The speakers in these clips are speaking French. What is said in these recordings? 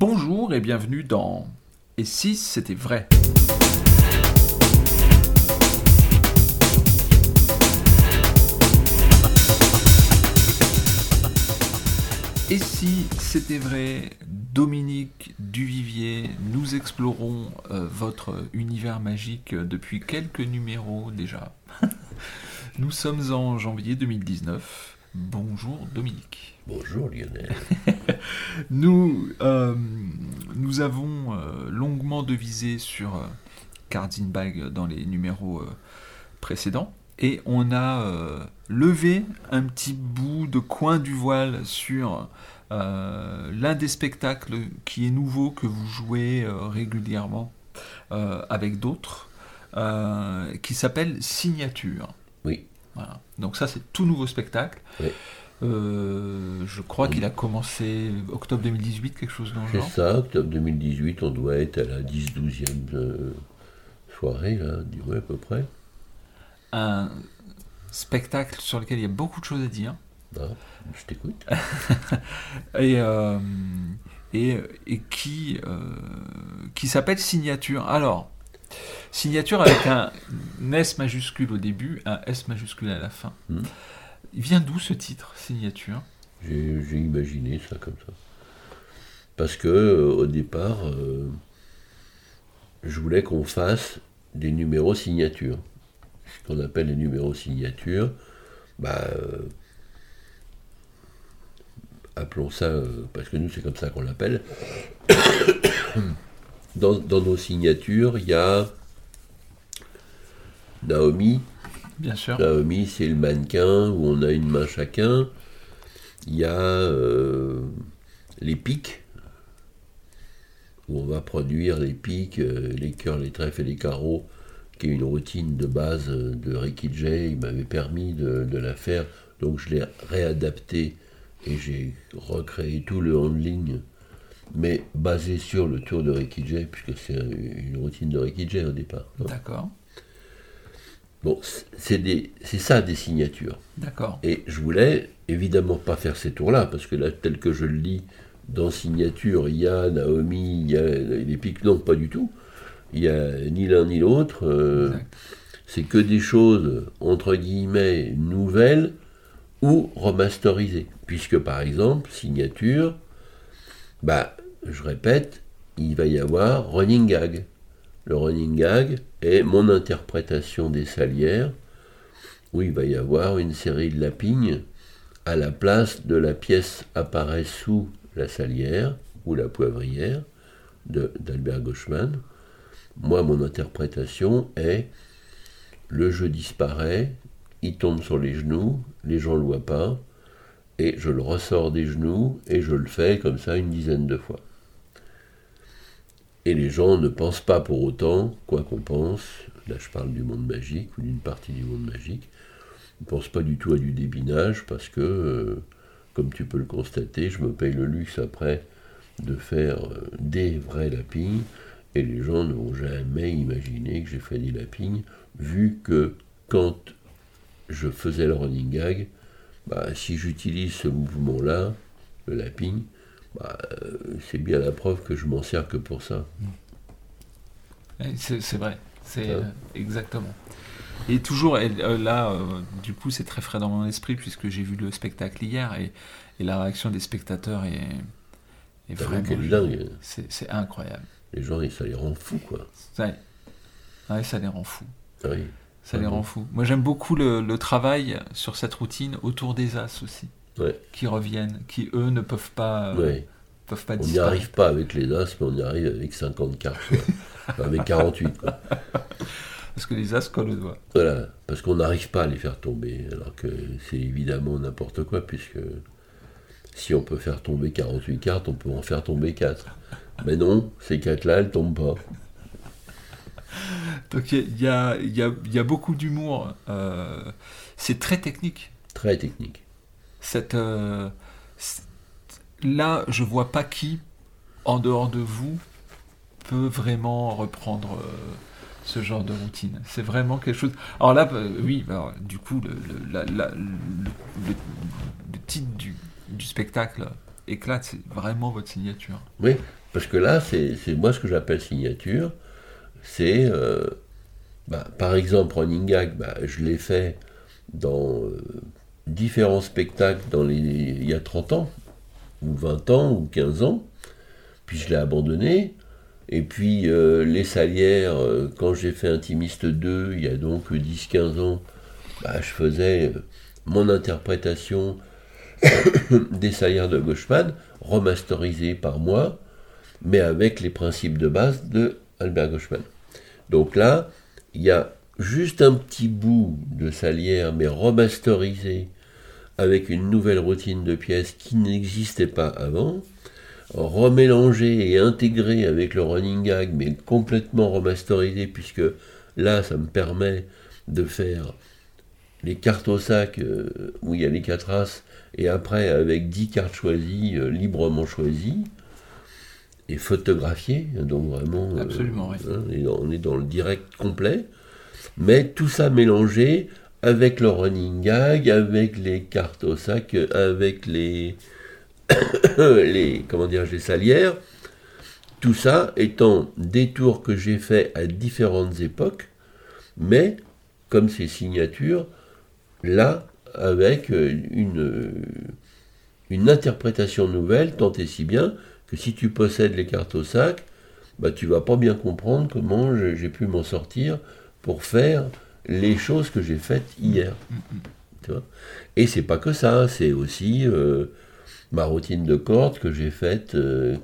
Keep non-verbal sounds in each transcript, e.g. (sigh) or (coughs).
Bonjour et bienvenue dans Et si c'était vrai? Et si c'était vrai, Dominique Duvivier, nous explorons euh, votre univers magique depuis quelques numéros déjà. (laughs) nous sommes en janvier 2019. Bonjour Dominique. Bonjour Lionel. (laughs) Nous, euh, nous avons euh, longuement devisé sur euh, Bag dans les numéros euh, précédents et on a levé un petit bout de coin du voile sur l'un des spectacles qui est nouveau que vous jouez régulièrement avec d'autres qui s'appelle Signature. Voilà. Donc ça c'est tout nouveau spectacle. Oui. Euh, je crois Oui. qu'il a commencé octobre 2018, quelque chose dans le C'est genre. ça, octobre 2018, on doit être à la 10-12e euh, soirée, là, à peu près. Un spectacle sur lequel il y a beaucoup de choses à dire. Ah, je t'écoute. (laughs) Et, euh, et, et qui, euh, qui s'appelle Signature. Alors, Signature avec un S majuscule au début, un S majuscule à la fin. Hmm. Il vient d'où ce titre, Signature? J'ai imaginé ça comme ça. Parce que euh, au départ, euh, je voulais qu'on fasse des numéros signatures. Ce qu'on appelle les numéros signatures, bah, euh, appelons ça, parce que nous c'est comme ça qu'on l'appelle. Dans, dans nos signatures, il y a Naomi, Bien sûr. Naomi, c'est le mannequin où on a une main chacun. Il y a euh, les pics, où on va produire les pics, euh, les cœurs, les trèfles et les carreaux, qui est une routine de base euh, de Ricky Jay. Il m'avait permis de, de la faire, donc je l'ai réadapté et j'ai recréé tout le handling, mais basé sur le tour de Ricky Jay, puisque c'est une routine de Ricky Jay au départ. D'accord. Bon, c'est ça des signatures. D'accord. Et je voulais évidemment pas faire ces tours-là, parce que là, tel que je le lis dans signature, il y a Naomi, il y a les pics, non, pas du tout. Il y a ni l'un ni l'autre. euh, c'est que des choses, entre guillemets, nouvelles ou remasterisées. Puisque par exemple, signature, bah, je répète, il va y avoir running gag. Le running gag est mon interprétation des salières, où il va y avoir une série de lapines à la place de la pièce apparaît sous la salière ou la poivrière d'Albert Gauchmann. Moi, mon interprétation est le jeu disparaît, il tombe sur les genoux, les gens ne le voient pas, et je le ressors des genoux et je le fais comme ça une dizaine de fois. Et les gens ne pensent pas pour autant, quoi qu'on pense, là je parle du monde magique ou d'une partie du monde magique, ne pensent pas du tout à du débinage parce que, euh, comme tu peux le constater, je me paye le luxe après de faire euh, des vrais lapines et les gens n'ont jamais imaginé que j'ai fait des lapines vu que quand je faisais le running gag, bah, si j'utilise ce mouvement-là, le lapping, bah, euh, c'est bien la preuve que je m'en sers que pour ça. C'est vrai, c'est Ah. euh, exactement. Et toujours, et, euh, là, euh, du coup, c'est très frais dans mon esprit puisque j'ai vu le spectacle hier et, et la réaction des spectateurs est, vraiment. dingue. C'est incroyable. Les gens, ça les rend fous, quoi. Ouais. Ouais, ça les rend fous. Ah oui. Ça Ah les bon rend fous. Moi, j'aime beaucoup le, le travail sur cette routine autour des as aussi, Ouais, qui reviennent, qui eux ne peuvent pas, euh, ouais. peuvent pas On n'y arrive pas avec les As, mais on y arrive avec 50 cartes. (laughs) Enfin, avec 48, quoi. Parce que les as collent au doigt. Voilà, parce qu'on n'arrive pas à les faire tomber, alors que c'est évidemment n'importe quoi, puisque si on peut faire tomber 48 cartes, on peut en faire tomber 4. Mais non, ces 4-là, elles tombent pas. (laughs) Donc il y a, y, a, y a beaucoup d'humour. euh, c'est très technique. Très technique. Cette, euh, là, je vois pas qui, en dehors de vous, peut vraiment reprendre euh, ce genre de routine. C'est vraiment quelque chose. Alors là, oui, alors, du coup, le, le- la- la- le- le- le titre du, du spectacle éclate. C'est vraiment votre signature. Oui, Parce que là, c'est c'est moi ce que j'appelle signature. C'est, euh, bah, par exemple, Running Gag, bah, je l'ai fait dans euh, différents spectacles il y a 30 ans, ou 20 ans, ou 15 ans. Puis je l'ai abandonné. Et puis euh, les salières, quand j'ai fait Intimiste 2, il y a donc 10-15 ans, bah, je faisais mon interprétation (coughs) des salières de Gauchman, remasterisée par moi, mais avec les principes de base de Albert Gauchman. Donc là, il y a juste un petit bout de salière, mais remasterisé, avec une nouvelle routine de pièces qui n'existait pas avant remélangé et intégré avec le running gag, mais complètement remasterisé, puisque là, ça me permet de faire les cartes au sac euh, où il y a les quatre races, et après avec 10 cartes choisies, euh, librement choisies, et photographiées, donc vraiment... euh, Absolument, oui. hein, et on est dans le direct complet, mais tout ça mélangé avec le running gag, avec les cartes au sac, avec les, (coughs) les comment dire, les salières, tout ça étant des tours que j'ai fait à différentes époques, mais comme ces signatures, là, avec euh, une, une interprétation nouvelle, tant et si bien que si tu possèdes les cartes au sac, bah, tu vas pas bien comprendre comment j'ai pu m'en sortir pour faire les choses que j'ai faites hier. Tu vois? Et c'est pas que ça, c'est aussi euh, ma routine de cordes que j'ai faite, euh,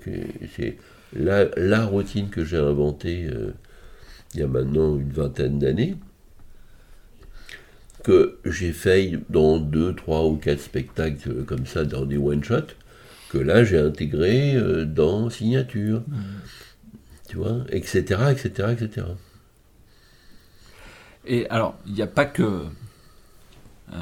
c'est la, la routine que j'ai inventée euh, il y a maintenant une vingtaine d'années, que j'ai fait dans deux, trois ou quatre spectacles euh, comme ça, dans des one-shots, que là j'ai intégré euh, dans signature, tu vois, etc., etc., etc. Et alors, il n'y a pas que, euh,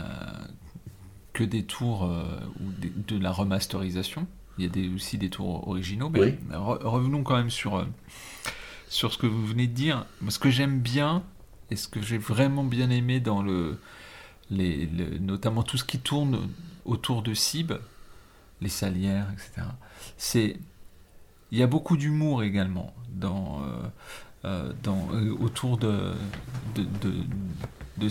que des tours euh, ou de la remasterisation. Il y a des, aussi des tours originaux. Mais Oui. re- revenons quand même sur, euh, sur ce que vous venez de dire. Ce que j'aime bien et ce que j'ai vraiment bien aimé dans le, les, le- notamment tout ce qui tourne autour de Sib, les salières, etc. C'est il y a beaucoup d'humour également dans, euh, euh, dans, euh, autour de, de, de, de.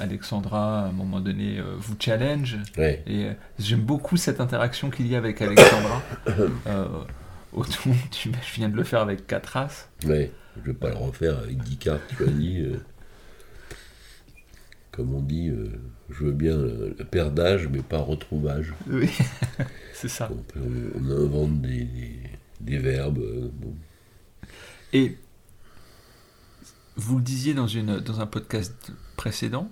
Alexandra, à un moment donné, euh, vous challenge. Ouais. Et j'aime beaucoup cette interaction qu'il y a avec Alexandra. (coughs) autour, tu- je viens de le faire avec Catras. Ouais, je vais pas le refaire avec 10 cartes choisies. euh. Comme on dit, euh, je veux bien le, le perdage, mais pas retrouvage. Oui, (laughs) c'est ça. On, invente des, des- des verbes. euh, bon. Et vous le disiez dans, une, dans un podcast précédent,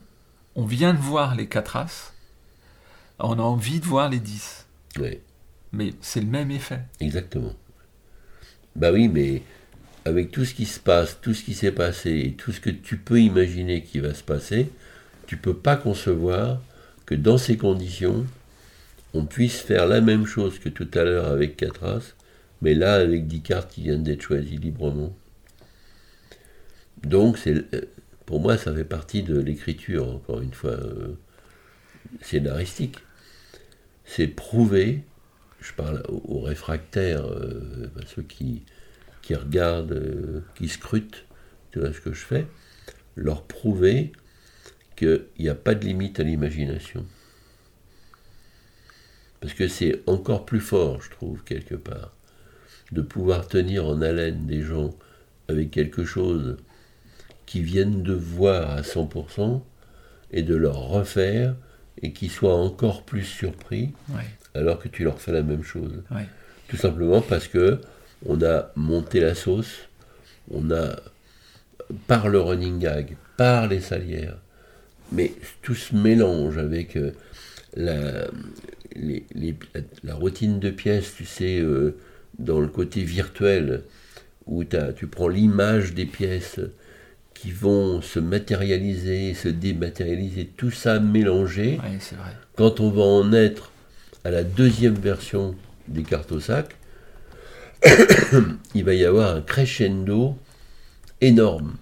on vient de voir les 4 As, on a envie de voir les 10. Ouais, Mais c'est le même effet. exactement. Bah oui, mais avec tout ce qui se passe, tout ce qui s'est passé, et tout ce que tu peux imaginer qui va se passer, tu peux pas concevoir que dans ces conditions, on puisse faire la même chose que tout à l'heure avec 4 As, mais là avec 10 cartes qui viennent d'être choisies librement. Donc, euh, pour moi, ça fait partie de l'écriture, encore une fois, euh, scénaristique. C'est prouver, je parle aux, réfractaires, euh, ceux qui, regardent, qui scrutent, tu vois ce que je fais, leur prouver qu'il n'y a pas de limite à l'imagination. Parce que c'est encore plus fort, je trouve, quelque part, de pouvoir tenir en haleine des gens avec quelque chose qui viennent de voir à 100% et de leur refaire et qui soient encore plus surpris Ouais, alors que tu leur fais la même chose. ouais. Tout simplement parce que on a monté la sauce, on a par le running gag, par les salières, mais tout se mélange avec euh, la, les- les- la routine de pièces, tu sais, euh, dans le côté virtuel, où tu prends l'image des pièces qui vont se matérialiser, se dématérialiser, tout ça mélangé. Ouais, c'est vrai. Quand on va en être à la deuxième version des cartes au sac, (coughs) il va y avoir un crescendo énorme.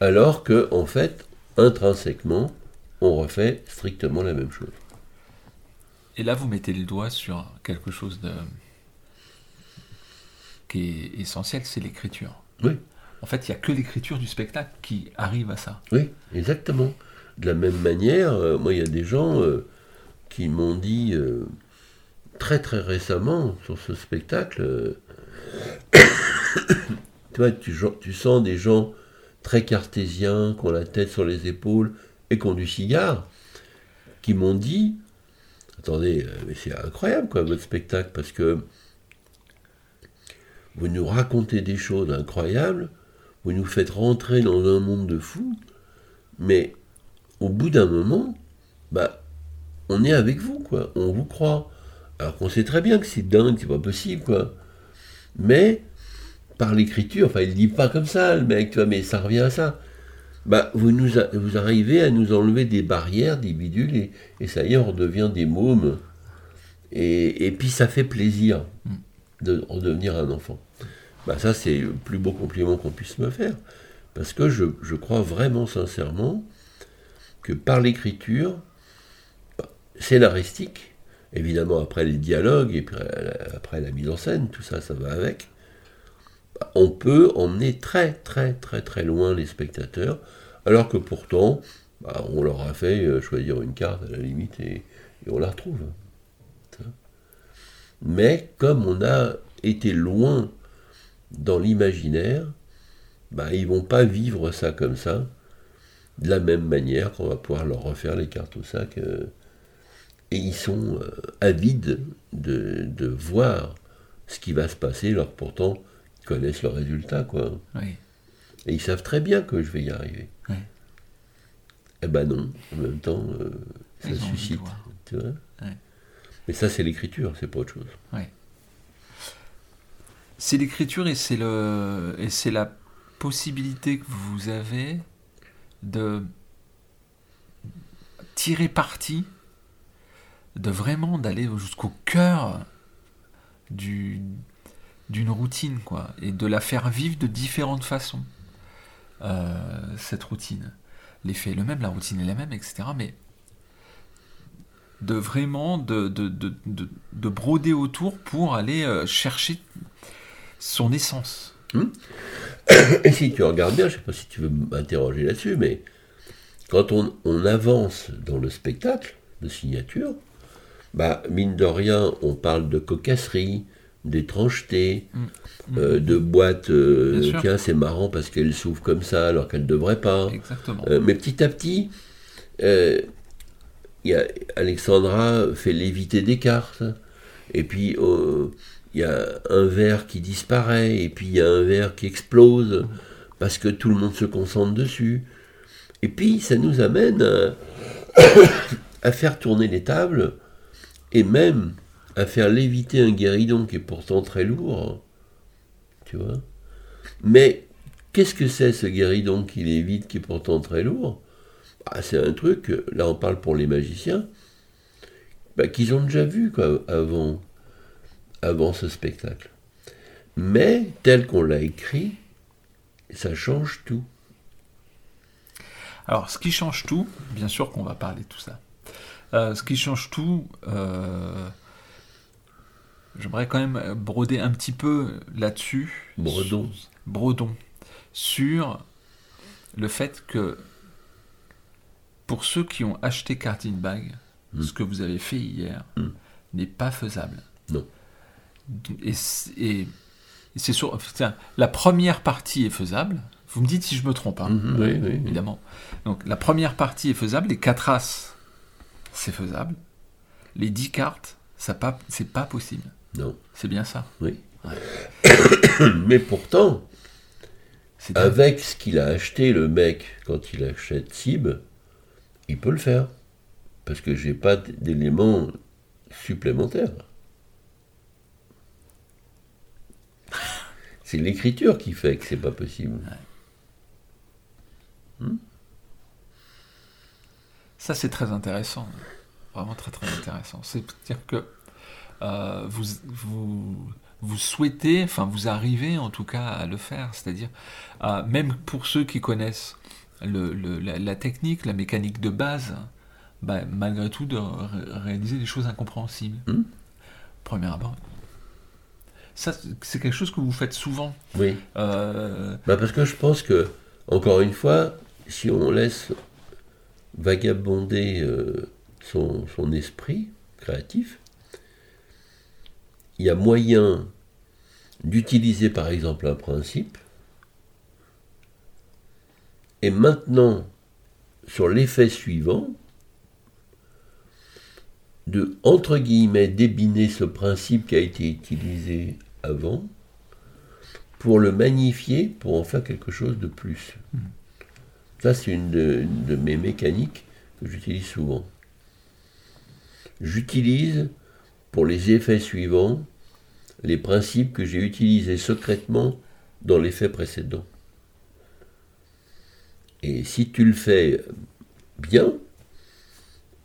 Alors que, en fait, intrinsèquement, on refait strictement la même chose. Et là, vous mettez le doigt sur quelque chose de qui est essentiel, c'est l'écriture. Oui. En fait, il n'y a que l'écriture du spectacle qui arrive à ça. Oui, exactement. De la même manière, euh, moi, il y a des gens euh, qui m'ont dit euh, très très récemment sur ce spectacle, (coughs) tu vois, tu, tu sens des gens très cartésiens, qui ont la tête sur les épaules et qui ont du cigare, qui m'ont dit, attendez, mais c'est incroyable quoi votre spectacle, parce que vous nous racontez des choses incroyables, vous nous faites rentrer dans un monde de fous, mais au bout d'un moment, bah, on est avec vous, quoi, on vous croit. Alors qu'on sait très bien que c'est dingue, c'est pas possible, quoi. Mais, par l'écriture, enfin, il dit pas comme ça, le mec, tu mais ça revient à ça. Bah, vous, nous arrivez à nous enlever des barrières, des bidules, et, ça y est, on redevient des mômes. Et, et puis ça fait plaisir. De redevenir un enfant. Bah ça, c'est le plus beau compliment qu'on puisse me faire. Parce que je, crois vraiment sincèrement que par l'écriture, bah, scénaristique, évidemment après les dialogues et euh, après la mise en scène, tout ça, ça va avec, on peut emmener très très très très loin les spectateurs, alors que pourtant, bah, on leur a fait euh, choisir une carte à la limite et on la retrouve. Mais comme on a été loin dans l'imaginaire, bah, ils vont pas vivre ça comme ça, de la même manière qu'on va pouvoir leur refaire les cartes au sac. Euh, et ils sont euh, avides de, voir ce qui va se passer, alors pourtant ils connaissent le résultat. Quoi. Et ils savent très bien que je vais y arriver. Eh ben non, en même temps, euh, ça suscite. Tu vois mais ça, c'est l'écriture, c'est pas autre chose. Ouais. C'est l'écriture et c'est le et c'est la possibilité que vous avez de tirer parti, de vraiment d'aller jusqu'au cœur du d'une routine quoi et de la faire vivre de différentes façons euh, cette routine l'effet est le même la routine est la même etc mais de vraiment de, de, de, de, broder autour pour aller euh, chercher son essence. Hmm. (coughs) Et si tu regardes bien, je ne sais pas si tu veux m'interroger là-dessus, mais quand on, on, avance dans le spectacle de signature, bah, mine de rien, on parle de cocasserie, d'étrangeté, euh, de boîte, euh, tiens, c'est marrant parce qu'elle s'ouvre comme ça alors qu'elle ne devrait pas. Exactement. mais petit à petit, y a, Alexandra fait léviter des cartes, et puis euh, il y a un verre qui disparaît, et puis il y a un verre qui explose, parce que tout le monde se concentre dessus. Et puis ça nous amène à, (coughs) faire tourner les tables, et même à faire léviter un guéridon qui est pourtant très lourd. Tu vois Mais qu'est-ce que c'est ce guéridon qui lévite qui est pourtant très lourd? Ah, c'est un truc, là on parle pour les magiciens, bah, qu'ils ont déjà vu avant ce spectacle. Mais tel qu'on l'a écrit, ça change tout. Alors, ce qui change tout, bien sûr qu'on va parler de tout ça. Euh, ce qui change tout, euh, j'aimerais quand même broder un petit peu là-dessus. Bredon. Bredon. Sur le fait que pour ceux qui ont acheté Cardin Bag, hmm. ce que vous avez fait hier hmm. n'est pas faisable. Non. Et, c'est sur. la première partie est faisable. Vous me dites si je me trompe, hein, hmm, oui, oui, évidemment. Donc la première partie est faisable, les quatre as, c'est faisable. Les dix cartes, ça pas, c'est pas possible. Non. C'est bien ça. Oui. (coughs) Mais pourtant, avec ce qu'il a acheté le mec quand il achète Sib, il peut le faire. Parce que j'ai pas d'éléments supplémentaires. (laughs) C'est l'écriture qui fait que c'est pas possible. Hmm? Ça, c'est très intéressant. Vraiment très, très intéressant. C'est-à-dire que euh, vous, vous, vous, souhaitez, enfin, vous arrivez en tout cas à le faire. C'est-à-dire, euh, même pour ceux qui connaissent le, la, technique, la mécanique de base, bah, malgré tout, de réaliser des choses incompréhensibles. Hmm. Premier abord. Ça, c'est quelque chose que vous faites souvent. Oui. Euh, Bah, parce que je pense que, encore une fois, si on laisse vagabonder euh, son, son esprit créatif, il y a moyen d'utiliser par exemple un principe, et maintenant, sur l'effet suivant, de, entre guillemets, débiner ce principe qui a été utilisé avant, pour le magnifier, pour en faire quelque chose de plus. Ça, c'est une de, une de mes mécaniques que j'utilise souvent. J'utilise pour les effets suivants les principes que j'ai utilisés secrètement dans l'effet précédent. Et si tu le fais bien,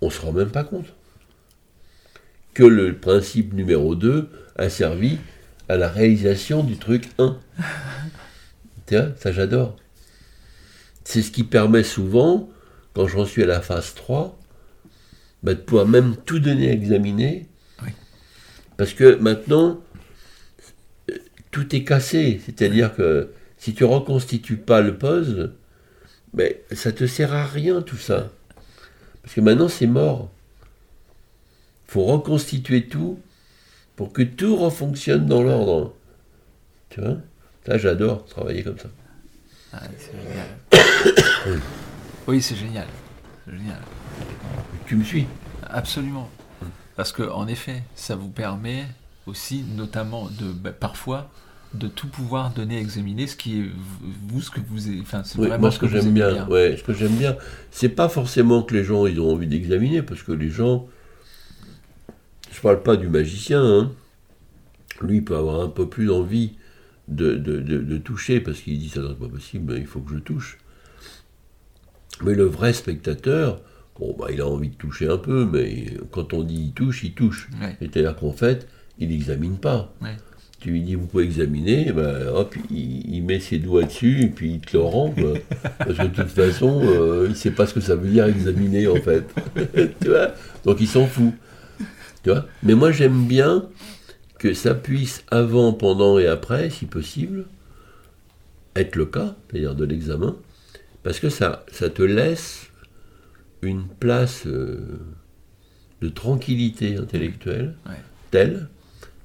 on ne se rend même pas compte que le principe numéro 2 a servi à la réalisation du truc 1. (laughs) Tiens, ça j'adore. C'est ce qui permet souvent, quand j'en suis à la phase 3, bah, de pouvoir même tout donner à examiner. Oui. Parce que maintenant, tout est cassé. C'est-à-dire que si tu reconstitues pas le puzzle, mais ça te sert à rien tout ça. Parce que maintenant c'est mort. faut reconstituer tout pour que tout refonctionne dans l'ordre. Tu vois? Ça j'adore travailler comme ça. ah, c'est génial. (coughs) oui, c'est génial. Génial. Tu me suis Absolument. Parce que en effet, ça vous permet aussi, notamment, de bah, parfois de tout pouvoir donner à examiner, ce qui est vous ce que vous enfin c'est Oui, vraiment moi, ce que, j'aime bien, ouais, ce que j'aime bien, c'est pas forcément que les gens ils ont envie d'examiner, parce que les gens, je parle pas du magicien, hein. lui il peut avoir un peu plus envie de, de, de- de toucher, parce qu'il dit ça n'est pas possible, il faut que je touche. Mais le vrai spectateur, bon bah il a envie de toucher un peu, mais quand on dit il touche, il touche. Ouais. C'est-à-dire qu'en fait, il n'examine pas. Ouais. Tu lui dis, vous pouvez examiner, ben, hop, il, il met ses doigts dessus et puis il te le rend. (laughs) Parce que de toute façon, euh, il ne sait pas ce que ça veut dire examiner, en fait. (laughs) tu vois? Donc il s'en fout. Tu vois? Mais moi, j'aime bien que ça puisse, avant, pendant et après, si possible, être le cas, c'est-à-dire de l'examen, parce que ça, ça te laisse une place euh, de tranquillité intellectuelle Ouais. telle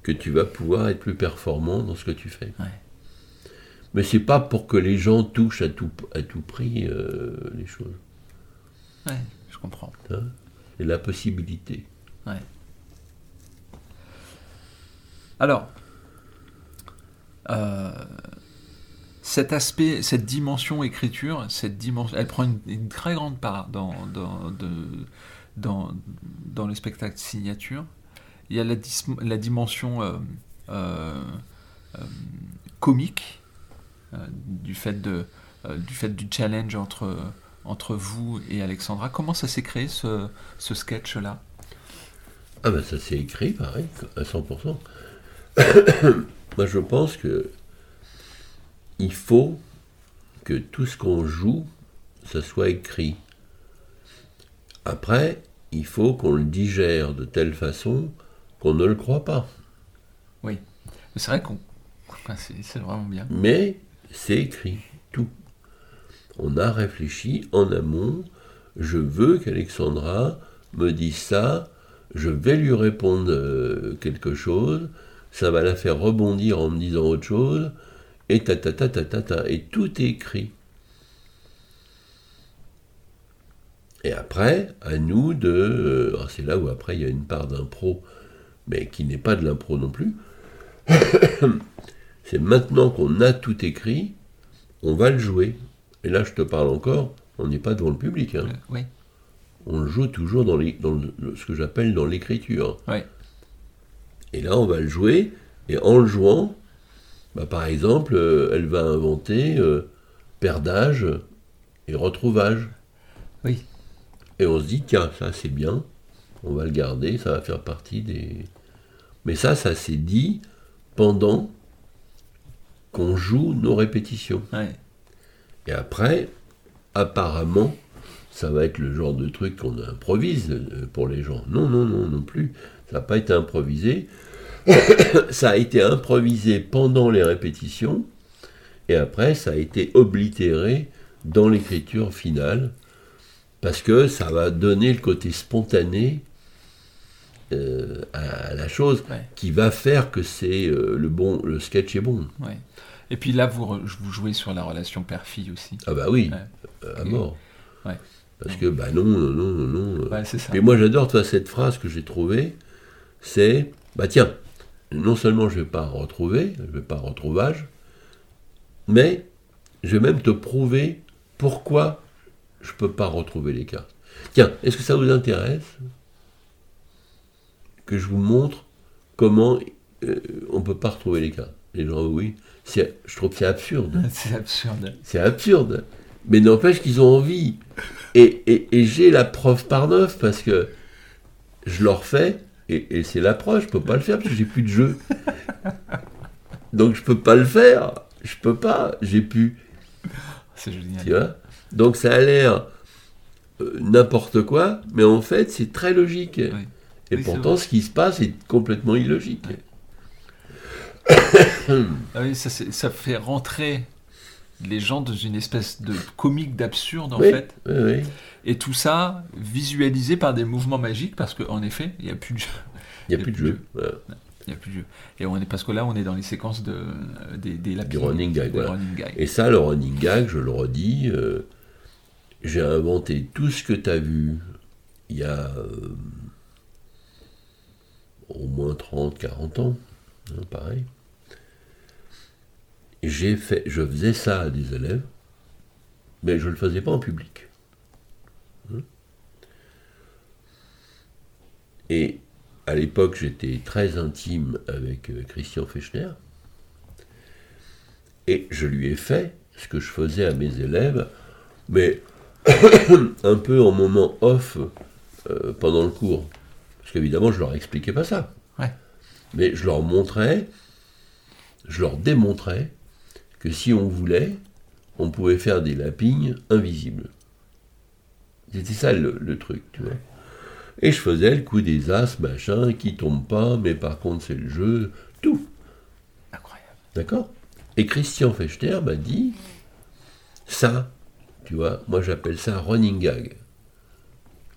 que tu vas pouvoir être plus performant dans ce que tu fais. Ouais. Mais c'est pas pour que les gens touchent à tout, à tout prix euh, les choses. Ouais, je comprends. hein? C'est la possibilité. Ouais. Alors, euh, cet aspect, cette dimension écriture, cette dimension, elle prend une, une très grande part dans, dans, de- dans, dans le spectacle signature. Il y a la, la dimension euh, euh, euh, comique du, fait de, du fait du challenge entre, entre vous et Alexandra. Comment ça s'est créé ce, ce sketch-là? Ah ben ça c'est écrit pareil, à 100%. (coughs) Moi je pense que il faut que tout ce qu'on joue, ça soit écrit. Après, il faut qu'on le digère de telle façon qu'on ne le croit pas. C'est vrai qu'on. C'est vraiment bien. Mais c'est écrit, tout. On a réfléchi en amont. Je veux qu'Alexandra me dise ça. Je vais lui répondre euh, quelque chose. Ça va la faire rebondir en me disant autre chose. Et ta ta ta ta ta ta. Et tout est écrit. Et après, à nous de. euh, alors c'est là où après il y a une part d'impro, mais qui n'est pas de l'impro non plus. (coughs) C'est maintenant qu'on a tout écrit, on va le jouer. Et là, je te parle encore, on n'est pas devant le public. hein. Euh. On le joue toujours dans, les- dans le- ce que j'appelle dans l'écriture. Ouais. Et là, on va le jouer, et en le jouant, bah, par exemple, euh, elle va inventer euh, perdage et retrouvage. Oui. Et on se dit, tiens, ça c'est bien, on va le garder, ça va faire partie des... Mais ça, ça s'est dit pendant qu'on joue nos répétitions. Ouais. Et après, apparemment, ça va être le genre de truc qu'on improvise euh, pour les gens. Non, non, non, non plus. Ça n'a pas été improvisé. (coughs) ça a été improvisé pendant les répétitions, et après ça a été oblitéré dans l'écriture finale, parce que ça va donner le côté spontané euh, à la chose Ouais. qui va faire que c'est euh, le bon, le sketch est bon. Ouais. Et puis là, vous, vous jouez sur la relation père-fille aussi. Ah bah oui, Ouais. euh, à mort. Parce que bah non, non, non, non. Mais moi j'adore toi, cette phrase que j'ai trouvée, c'est bah tiens, non seulement je vais pas retrouver, je vais pas retrouvage, mais je vais même te prouver pourquoi je peux pas retrouver les cartes. Tiens, est-ce que ça vous intéresse? Que je vous montre comment euh, on peut pas retrouver les cartes Les gens oui, c'est, je trouve que c'est absurde. (laughs) C'est absurde. C'est absurde. Mais n'empêche qu'ils ont envie. Et, et- et j'ai la preuve par neuf parce que je leur fais, et, et c'est la preuve, je peux pas le faire parce que j'ai plus de jeu. (laughs) Donc je peux pas le faire. Je peux pas, j'ai plus. C'est génial. Tu vois? Donc ça a l'air euh, n'importe quoi, mais en fait c'est très logique. Et Oui, pourtant ce qui se passe est complètement illogique. (coughs) Ah oui, ça, fait rentrer les gens dans une espèce de comique d'absurde en oui, fait. oui. Et tout ça visualisé par des mouvements magiques parce qu'en effet, il n'y a plus de jeu. Il n'y a plus de jeu. Il y a plus de jeu. Et on est, parce que là, on est dans les séquences de, euh, des, des running gag, voilà. running gag. Et ça, le running gag, je le redis, euh, j'ai inventé tout ce que tu as vu il y a euh, au moins 30, 40 ans, hein, pareil. J'ai fait, je faisais ça à des élèves, mais je ne le faisais pas en public. Hein. Et à l'époque, j'étais très intime avec euh, Christian Fechner. Et je lui ai fait ce que je faisais à mes élèves, mais (coughs) un peu en moment off euh, pendant le cours. Parce qu'évidemment, je leur expliquais pas ça. Ouais. Mais je leur montrais, je leur démontrais que si on voulait, on pouvait faire des lapines invisibles. C'était ça le, le truc, tu vois. Et je faisais le coup des as, machin, qui tombe pas, mais par contre c'est le jeu, tout. Incroyable. D'accord? Et Christian Fechter m'a dit ça, tu vois, moi j'appelle ça running gag.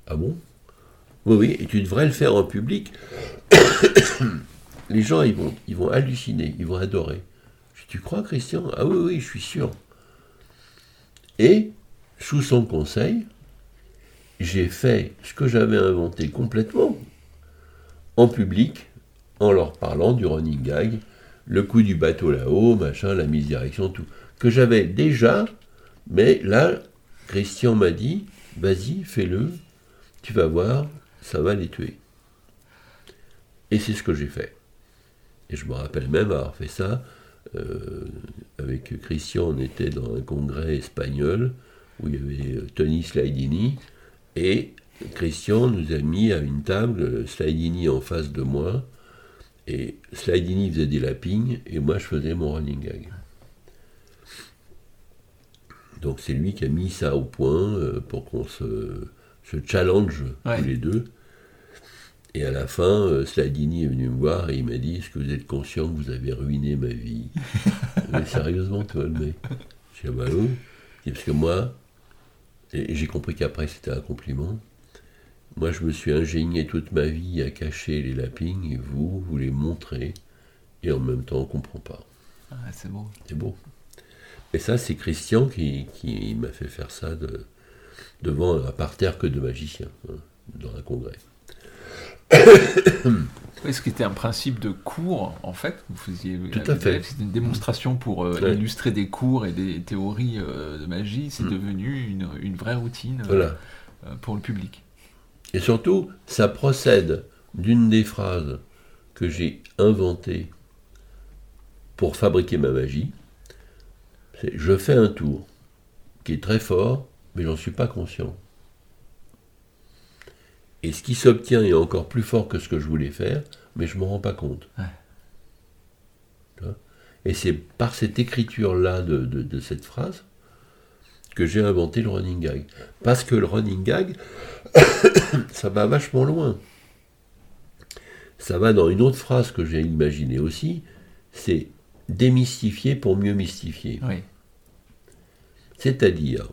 Ah bon? Oui, oui, et tu devrais le faire en public. (coughs) Les gens, ils vont, ils vont halluciner, ils vont adorer. Tu crois, Christian? Ah oui, oui, je suis sûr. Et, sous son conseil, j'ai fait ce que j'avais inventé complètement en public, en leur parlant du running gag, le coup du bateau là-haut, machin, la mise direction, tout. Que j'avais déjà, mais là, Christian m'a dit, vas-y, fais-le, tu vas voir, ça va les tuer. Et c'est ce que j'ai fait. Et je me rappelle même avoir fait ça. euh, avec Christian, on était dans un congrès espagnol où il y avait euh, Tony Slidini et Christian nous a mis à une table, Slidini en face de moi, et Slidini faisait des lapines et moi je faisais mon running gag. Donc c'est lui qui a mis ça au point euh, pour qu'on se, se challenge Ouais. tous les deux. Et à la fin, euh, Slidini est venu me voir et il m'a dit Est-ce que vous êtes conscient que vous avez ruiné ma vie (laughs) Mais sérieusement, toi, le mec J'ai dit Ah bah oui. Parce que moi, et j'ai compris qu'après c'était un compliment. Moi, je me suis ingénié toute ma vie à cacher les lapines et vous, vous les montrez et en même temps on comprend pas. Ah, c'est beau. C'est beau. Et ça, c'est Christian qui, qui m'a fait faire ça de, devant un parterre que de magiciens hein, dans un congrès. Oui, ce qui était un principe de cours, en fait, vous faisiez. Tout à avec fait. élèves, C'était une démonstration pour euh, Ouais. illustrer des cours et des théories euh, de magie. C'est Mm. devenu une, une vraie routine Voilà. euh, pour le public. Et surtout, ça procède d'une des phrases que j'ai inventées pour fabriquer ma magie. C'est je fais un tour qui est très fort, mais j'en suis pas conscient. Et ce qui s'obtient est encore plus fort que ce que je voulais faire, mais je m'en rends pas compte. Ouais. Et c'est par cette écriture-là de, de- de cette phrase que j'ai inventé le running gag. Parce que le running gag, (coughs) ça va vachement loin. ça va dans une autre phrase que j'ai imaginée aussi, c'est démystifier pour mieux mystifier. Oui. C'est-à-dire,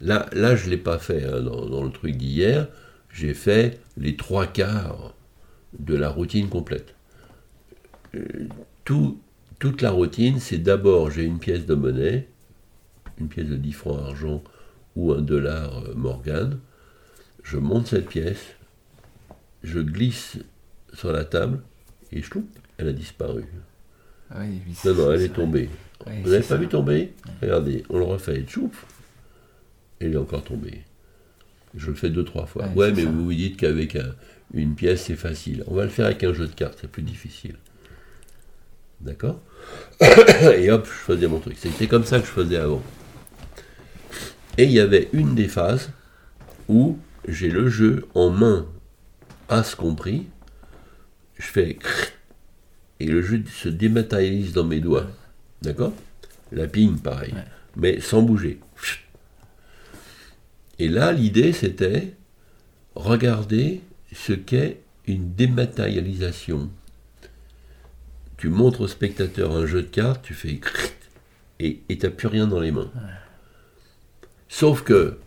là, là je ne l'ai pas fait hein, dans, dans le truc d'hier, j'ai fait les trois quarts de la routine complète. Euh, tout, toute la routine, c'est d'abord j'ai une pièce de monnaie, une pièce de 10 francs argent ou un dollar euh, Morgan, je monte cette pièce, je glisse sur la table et je elle a disparu. Oui, oui, Non, non, elle est tombée. Oui, Vous n'avez pas ça. vu tomber Regardez, on le refait, chouf, elle est encore tombée. Je le fais deux, trois fois. Ouais, mais ça. vous vous dites qu'avec un- une pièce, c'est facile. On va le faire avec un jeu de cartes, c'est plus difficile. D'accord (coughs) Et hop, je faisais mon truc. C'était comme ça que je faisais avant. Et il y avait une des phases où j'ai le jeu en main, as compris. Je fais (coughs) et le jeu se dématérialise dans mes doigts. D'accord? La ping, pareil. Ouais. Mais sans bouger. Et là, l'idée, c'était regarder ce qu'est une dématérialisation. Tu montres au spectateur un jeu de cartes, tu fais et tu n'as plus rien dans les mains. Sauf que,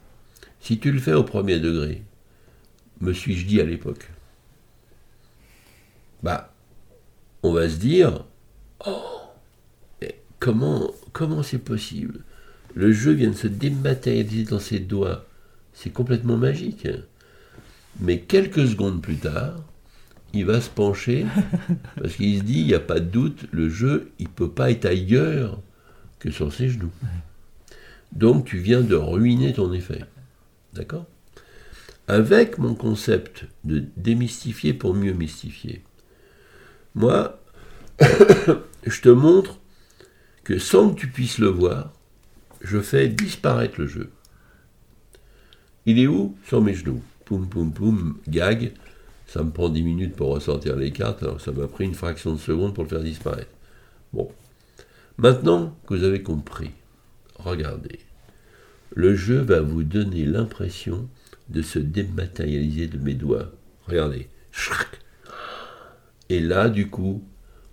si tu le fais au premier degré, me suis-je dit à l'époque, bah, on va se dire, oh, eh, comment comment c'est possible? Le jeu vient de se dématérialiser dans ses doigts. C'est complètement magique. Mais quelques secondes plus tard, il va se pencher (laughs) parce qu'il se dit, il n'y a pas de doute, le jeu, il peut pas être ailleurs que sur ses genoux. Donc tu viens de ruiner ton effet. D'accord? Avec mon concept de démystifier pour mieux mystifier, moi, (coughs) je te montre que sans que tu puisses le voir, je fais disparaître le jeu. Il est où Sur mes genoux. Poum, poum, poum, gag. Ça me prend 10 minutes pour ressortir les cartes, alors ça m'a pris une fraction de seconde pour le faire disparaître. Bon. Maintenant que vous avez compris, regardez. Le jeu va vous donner l'impression de se dématérialiser de mes doigts. Regardez. Et là, du coup,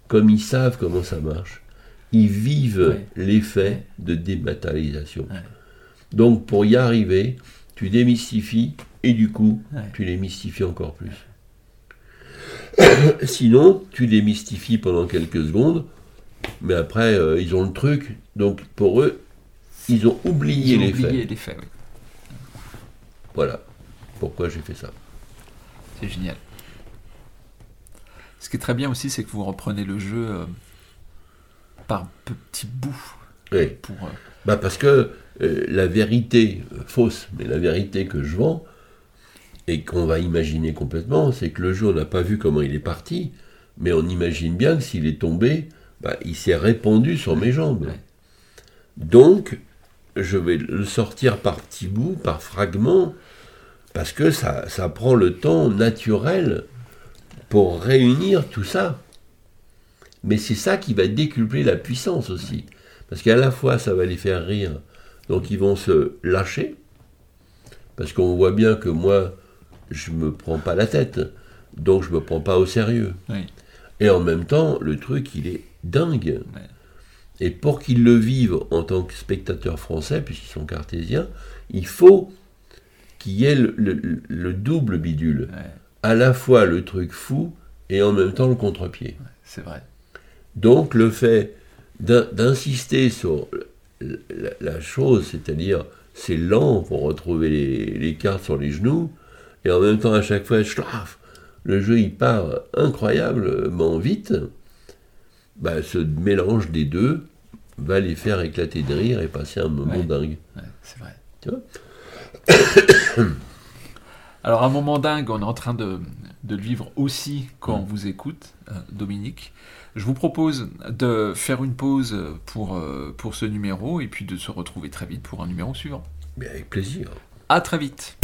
comme ils savent comment ça marche, ils vivent Ouais. l'effet de dématérialisation. Ouais. Donc, pour y arriver, tu démystifies et du coup, Ouais. tu les mystifies encore plus. (coughs) Sinon, tu les mystifies pendant quelques secondes, mais après, euh, ils ont le truc. Donc, pour eux, ils ont oublié l'effet, oui. Voilà pourquoi j'ai fait ça. C'est génial. Ce qui est très bien aussi, c'est que vous reprenez le jeu euh, par petits bouts Oui. pour. euh, Bah parce que euh, la vérité, fausse, mais la vérité que je vends, et qu'on va imaginer complètement, c'est que le jeu, on n'a pas vu comment il est parti, mais on imagine bien que s'il est tombé, bah, il s'est répandu sur mes jambes. Ouais. Donc, je vais le sortir par petits bouts, par fragments, parce que ça, ça prend le temps naturel pour réunir tout ça. Mais c'est ça qui va décupler la puissance aussi. Parce qu'à la fois, ça va les faire rire, donc ils vont se lâcher, parce qu'on voit bien que moi, je me prends pas la tête, donc je me prends pas au sérieux. oui. Et en même temps, le truc, il est dingue. Et pour qu'ils le vivent en tant que spectateurs français, puisqu'ils sont cartésiens, il faut qu'il y ait le, le- le double bidule. Ouais, À la fois le truc fou et en même temps le contre-pied. c'est vrai. Donc le fait d'insister sur la, chose, c'est-à-dire c'est lent pour retrouver les, les cartes sur les genoux, et en même temps à chaque fois, schlaf, le jeu il part incroyablement vite, bah, ce mélange des deux va les faire éclater de rire et passer un moment Ouais. dingue. Ouais, c'est vrai. Tu vois (coughs) Alors, un moment dingue, on est en train de, de le vivre aussi quand on vous écoute, euh, Dominique. Je vous propose de faire une pause pour, euh, pour ce numéro et puis de se retrouver très vite pour un numéro suivant. Mais avec plaisir. À très vite.